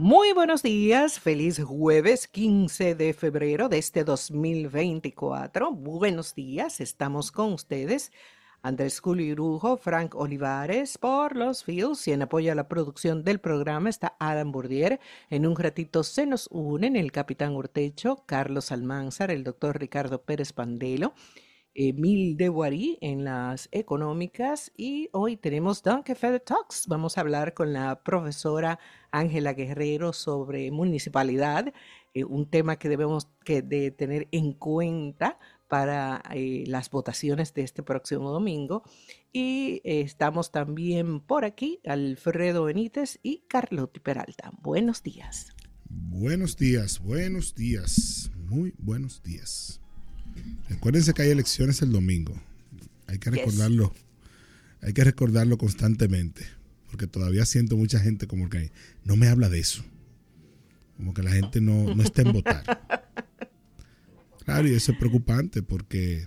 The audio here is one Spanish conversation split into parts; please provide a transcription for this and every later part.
Muy buenos días, feliz jueves 15 de febrero de este 2024. Buenos días, estamos con ustedes. Andrés Julio Irujo, Frank Olivares por los Fields y en apoyo a la producción del programa está Adam Bourdier. En un ratito se nos unen el capitán Urtecho, Carlos Almanzar, el doctor Ricardo Pérez Pandelo. Emil de Guarí en las económicas y hoy tenemos Donkey Feather Talks. Vamos a hablar con la profesora Ángela Guerrero sobre municipalidad, eh, un tema que debemos que de tener en cuenta para eh, las votaciones de este próximo domingo. Y eh, estamos también por aquí, Alfredo Benítez y Carlotti Peralta. Buenos días. Buenos días, buenos días, muy buenos días. Recuérdense que hay elecciones el domingo. Hay que recordarlo. Hay que recordarlo constantemente. Porque todavía siento mucha gente como que no me habla de eso. Como que la gente no, no está en votar. Claro, y eso es preocupante porque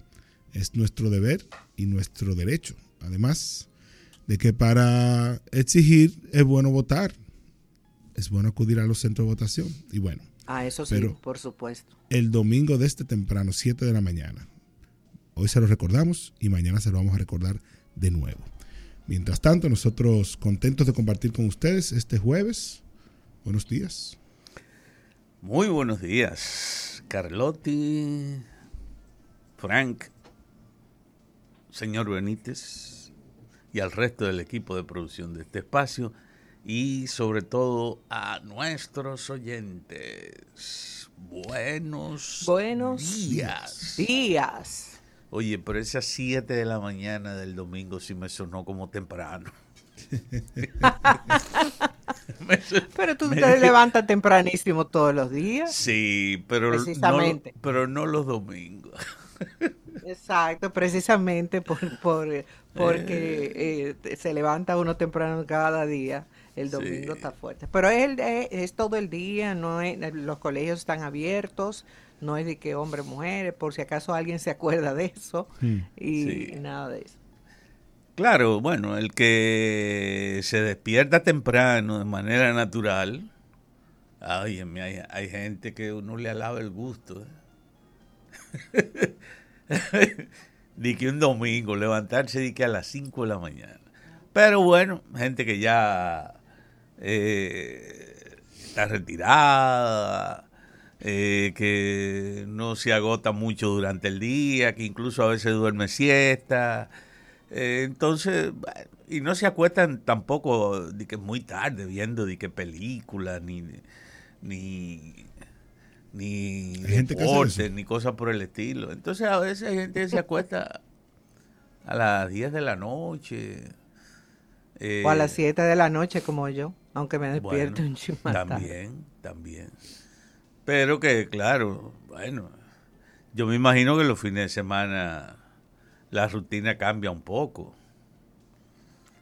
es nuestro deber y nuestro derecho. Además de que para exigir es bueno votar. Es bueno acudir a los centros de votación. Y bueno, Ah, eso sí, por supuesto. El domingo de este temprano, 7 de la mañana. Hoy se lo recordamos y mañana se lo vamos a recordar de nuevo. Mientras tanto, nosotros contentos de compartir con ustedes este jueves. Buenos días. Muy buenos días, Carlotti, Frank, señor Benítez y al resto del equipo de producción de este espacio y sobre todo a nuestros oyentes. Buenos, Buenos días. días. Oye, pero esas 7 de la mañana del domingo sí me sonó como temprano. pero tú te levantas tempranísimo todos los días. Sí, pero, precisamente. No, pero no los domingos. Exacto, precisamente por, por porque eh, se levanta uno temprano cada día. El domingo está fuerte. Pero es, es, todo el día, no los colegios están abiertos, no es de que hombre, mujeres, por si acaso alguien se acuerda de eso hmm. y nada de eso. Claro, bueno, el que se despierta temprano de manera natural, ay, hay, hay gente que uno le alaba el gusto. ¿eh? de que un domingo levantarse de que a las 5 de la mañana. Pero bueno, gente que ya eh, está retirada, eh, que no se agota mucho durante el día, que incluso a veces duerme siesta. Eh, entonces, y no se acuestan tampoco de que muy tarde viendo de qué películas, ni, ni, ni deportes, ni cosas por el estilo. Entonces a veces hay gente que se acuesta a las 10 de la noche. o a las 7 de la noche como yo. Aunque me despierte un chimatán. También, también. Pero que, claro, bueno, yo me imagino que los fines de semana la rutina cambia un poco.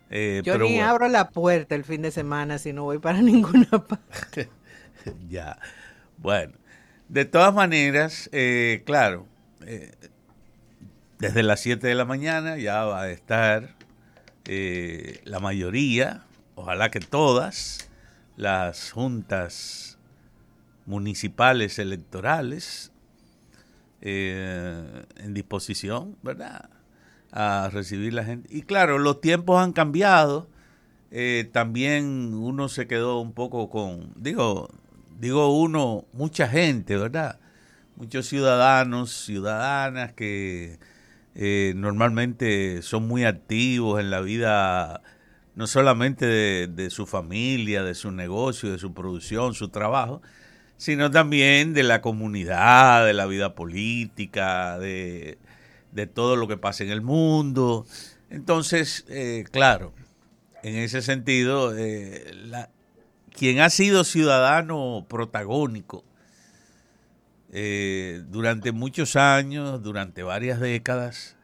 Eh, yo ni abro la puerta el fin de semana si no voy para ninguna parte. ya, bueno. De todas maneras, eh, claro, eh, desde las 7 de la mañana ya va a estar la mayoría ojalá que todas las juntas municipales electorales eh, en disposición, ¿verdad? A recibir la gente. Y claro, los tiempos han cambiado. Eh, también uno se quedó un poco con, digo, digo uno, mucha gente, ¿verdad? Muchos ciudadanos, ciudadanas que eh, normalmente son muy activos en la vida no solamente de, su familia, de su negocio, de su producción, su trabajo, sino también de la comunidad, de la vida política, de, todo lo que pasa en el mundo. Entonces, eh, claro, en ese sentido, eh, quien ha sido ciudadano protagónico eh, durante muchos años, durante varias décadas,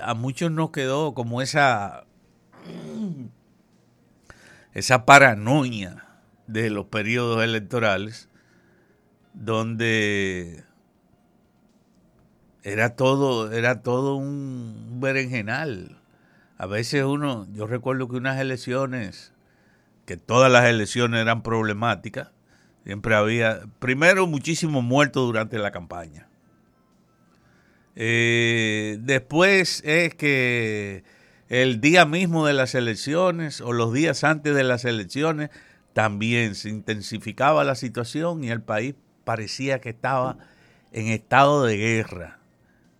a muchos nos quedó como esa esa paranoia de los periodos electorales donde era todo, era todo un berenjenal. A veces uno, yo recuerdo que unas elecciones que todas las elecciones eran problemáticas. Siempre había, primero, muchísimos muertos durante la campaña. Eh, después es que el día mismo de las elecciones o los días antes de las elecciones también se intensificaba la situación y el país parecía que estaba en estado de guerra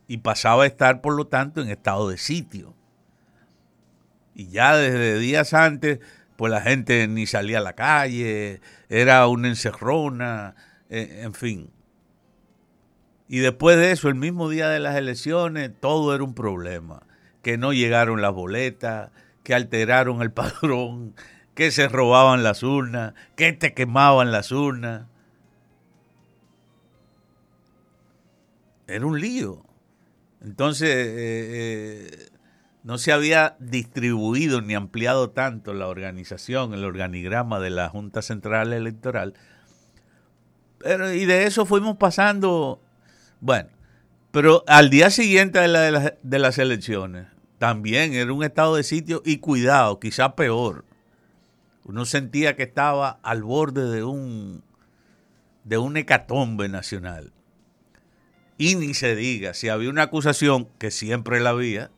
y pasaba a estar, por lo tanto, en estado de sitio. Y ya desde días antes pues la gente ni salía a la calle, era una encerrona, eh, en fin. Y después de eso, el mismo día de las elecciones, todo era un problema. Que no llegaron las boletas, que alteraron el padrón, que se robaban las urnas, que te quemaban las urnas. Era un lío. Entonces, eh, eh, no se había distribuido ni ampliado tanto la organización, el organigrama de la Junta Central Electoral. Pero, y de eso fuimos pasando, bueno, pero al día siguiente de, de, las elecciones, también era un estado de sitio y cuidado, quizá peor. Uno sentía que estaba al borde de un, de un hecatombe nacional. Y ni se diga, si había una acusación, que siempre la había,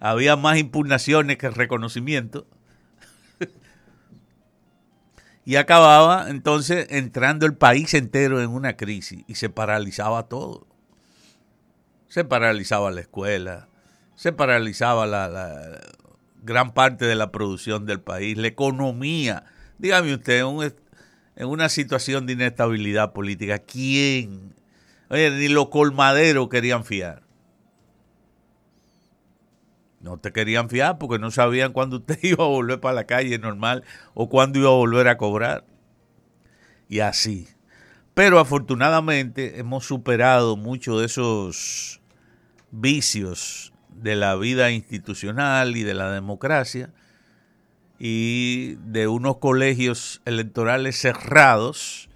había más impugnaciones que reconocimiento. y acababa entonces entrando el país entero en una crisis y se paralizaba todo. Se paralizaba la escuela, se paralizaba la, gran parte de la producción del país, la economía. Dígame usted, en una situación de inestabilidad política, ¿quién? Oye, ni los colmaderos querían fiar. No te querían fiar porque no sabían cuándo usted iba a volver para la calle normal o cuándo iba a volver a cobrar. Y así. Pero afortunadamente hemos superado muchos de esos vicios de la vida institucional y de la democracia y de unos colegios electorales cerrados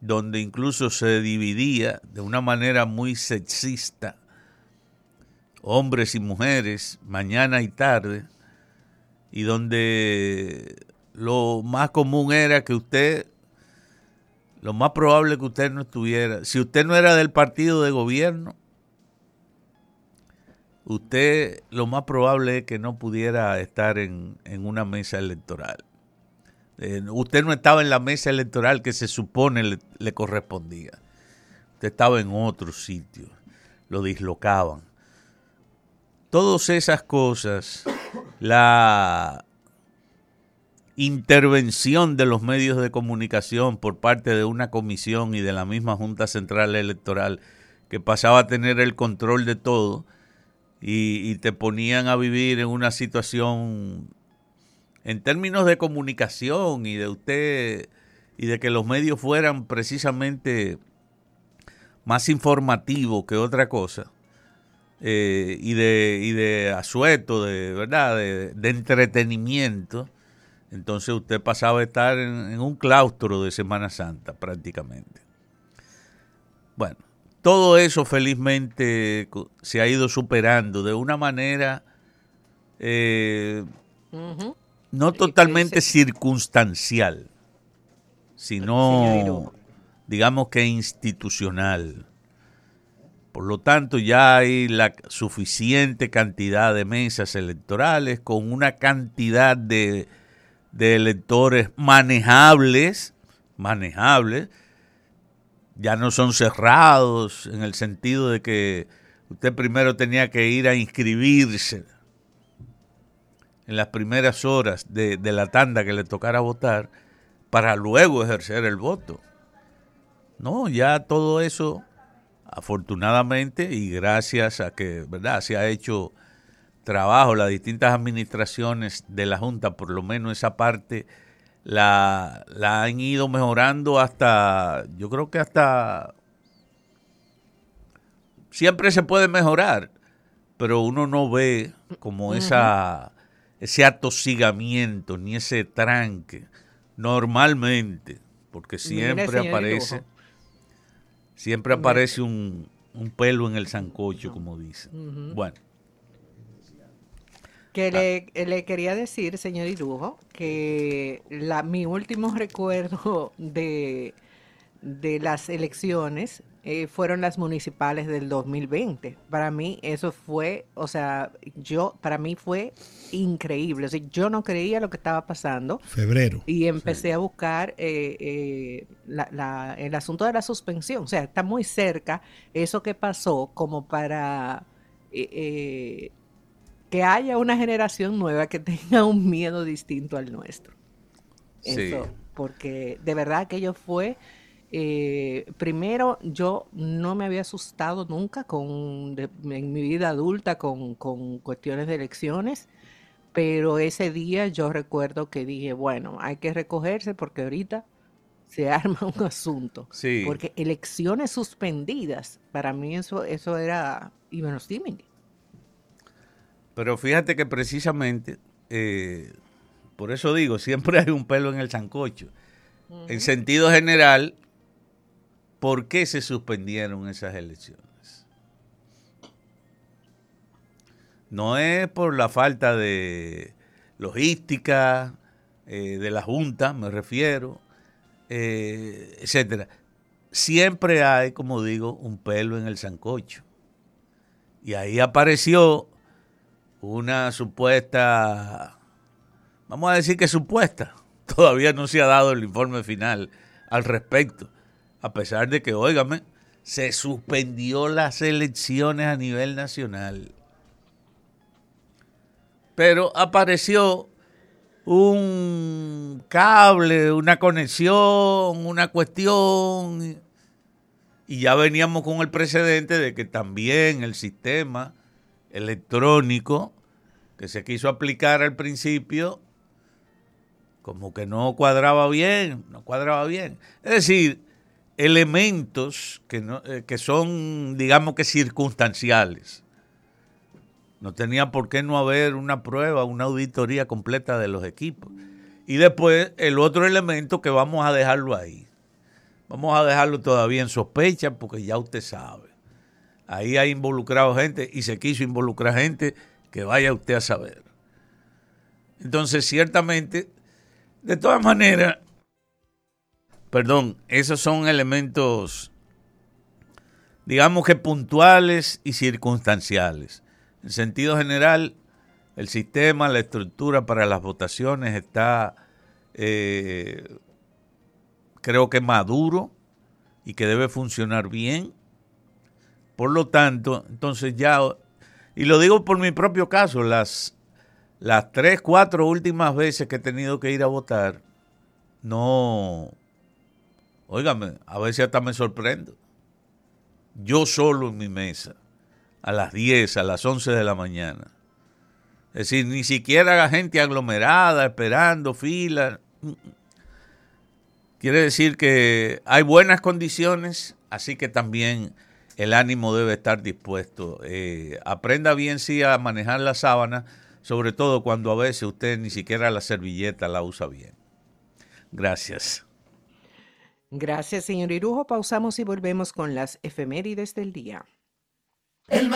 donde incluso se dividía de una manera muy sexista hombres y mujeres, mañana y tarde, y donde lo más común era que usted, lo más probable que usted no estuviera, si usted no era del partido de gobierno, usted lo más probable es que no pudiera estar en, una mesa electoral. Eh, usted no estaba en la mesa electoral que se supone le, le correspondía. Usted estaba en otro sitio. Lo dislocaban todas esas cosas, la intervención de los medios de comunicación por parte de una comisión y de la misma Junta Central Electoral que pasaba a tener el control de todo y, te ponían a vivir en una situación en términos de comunicación y de usted y de que los medios fueran precisamente más informativos que otra cosa eh, y, de, y de asueto, de verdad, de, entretenimiento. Entonces usted pasaba a estar en, un claustro de Semana Santa prácticamente. Bueno, todo eso felizmente se ha ido superando de una manera eh, no totalmente circunstancial, sino digamos que institucional. Por lo tanto, ya hay la suficiente cantidad de mesas electorales con una cantidad de, electores manejables, manejables, ya no son cerrados en el sentido de que usted primero tenía que ir a inscribirse en las primeras horas de, de la tanda que le tocara votar para luego ejercer el voto. No, ya todo eso afortunadamente y gracias a que verdad se ha hecho trabajo las distintas administraciones de la junta por lo menos esa parte la, la han ido mejorando hasta yo creo que hasta siempre se puede mejorar pero uno no ve como esa ese atosigamiento ni ese tranque normalmente porque siempre aparece Siempre aparece un, pelo en el sancocho, como dicen. Bueno. Que le, le, quería decir, señor Irujo, que la, mi último recuerdo de, de las elecciones eh, fueron las municipales del 2020. Para mí eso fue, o sea, yo, para mí fue increíble. O sea, yo no creía lo que estaba pasando. Febrero. Y empecé a buscar eh, eh, la, el asunto de la suspensión. O sea, está muy cerca eso que pasó como para que haya una generación nueva que tenga un miedo distinto al nuestro. Eso, porque de verdad aquello fue eh, primero, yo no me había asustado nunca con, en mi vida adulta con, cuestiones de elecciones, pero ese día yo recuerdo que dije, bueno, hay que recogerse porque ahorita se arma un asunto. Porque elecciones suspendidas, para mí eso, eso era inverosímil. Pero fíjate que precisamente, eh, por eso digo, siempre hay un pelo en el sancocho. En sentido general, ¿Por qué se suspendieron esas elecciones? No es por la falta de logística eh, de la Junta, me refiero, eh, etcétera. Siempre hay, como digo, un pelo en el sancocho. Y ahí apareció una supuesta, vamos a decir que supuesta, todavía no se ha dado el informe final al respecto, a pesar de que, óigame, se suspendió las elecciones a nivel nacional. Pero apareció un cable, una conexión, una cuestión. Y ya veníamos con el precedente de que también el sistema electrónico que se quiso aplicar al principio, como que no cuadraba bien, no cuadraba bien. Es decir, elementos que, no, eh, que son, digamos que circunstanciales. No tenía por qué no haber una prueba, una auditoría completa de los equipos. Y después el otro elemento que vamos a dejarlo ahí. Vamos a dejarlo todavía en sospecha porque ya usted sabe. Ahí hay involucrado gente y se quiso involucrar gente que vaya usted a saber. Entonces, ciertamente, de todas maneras, Perdón, esos son elementos, digamos que puntuales y circunstanciales. En sentido general, el sistema, la estructura para las votaciones está, eh, creo que maduro y que debe funcionar bien. Por lo tanto, entonces ya, y lo digo por mi propio caso, las, las tres, cuatro últimas veces que he tenido que ir a votar, no, Óigame, a veces hasta me sorprendo. Yo solo en mi mesa, a las 10, a las 11 de la mañana. Es decir, ni siquiera la gente aglomerada, esperando, fila. Quiere decir que hay buenas condiciones, así que también el ánimo debe estar dispuesto. Eh, aprenda bien, sí, a manejar la sábana, sobre todo cuando a veces usted ni siquiera la servilleta la usa bien. Gracias. Gracias, señor Irujo. Pausamos y volvemos con las efemérides del día. El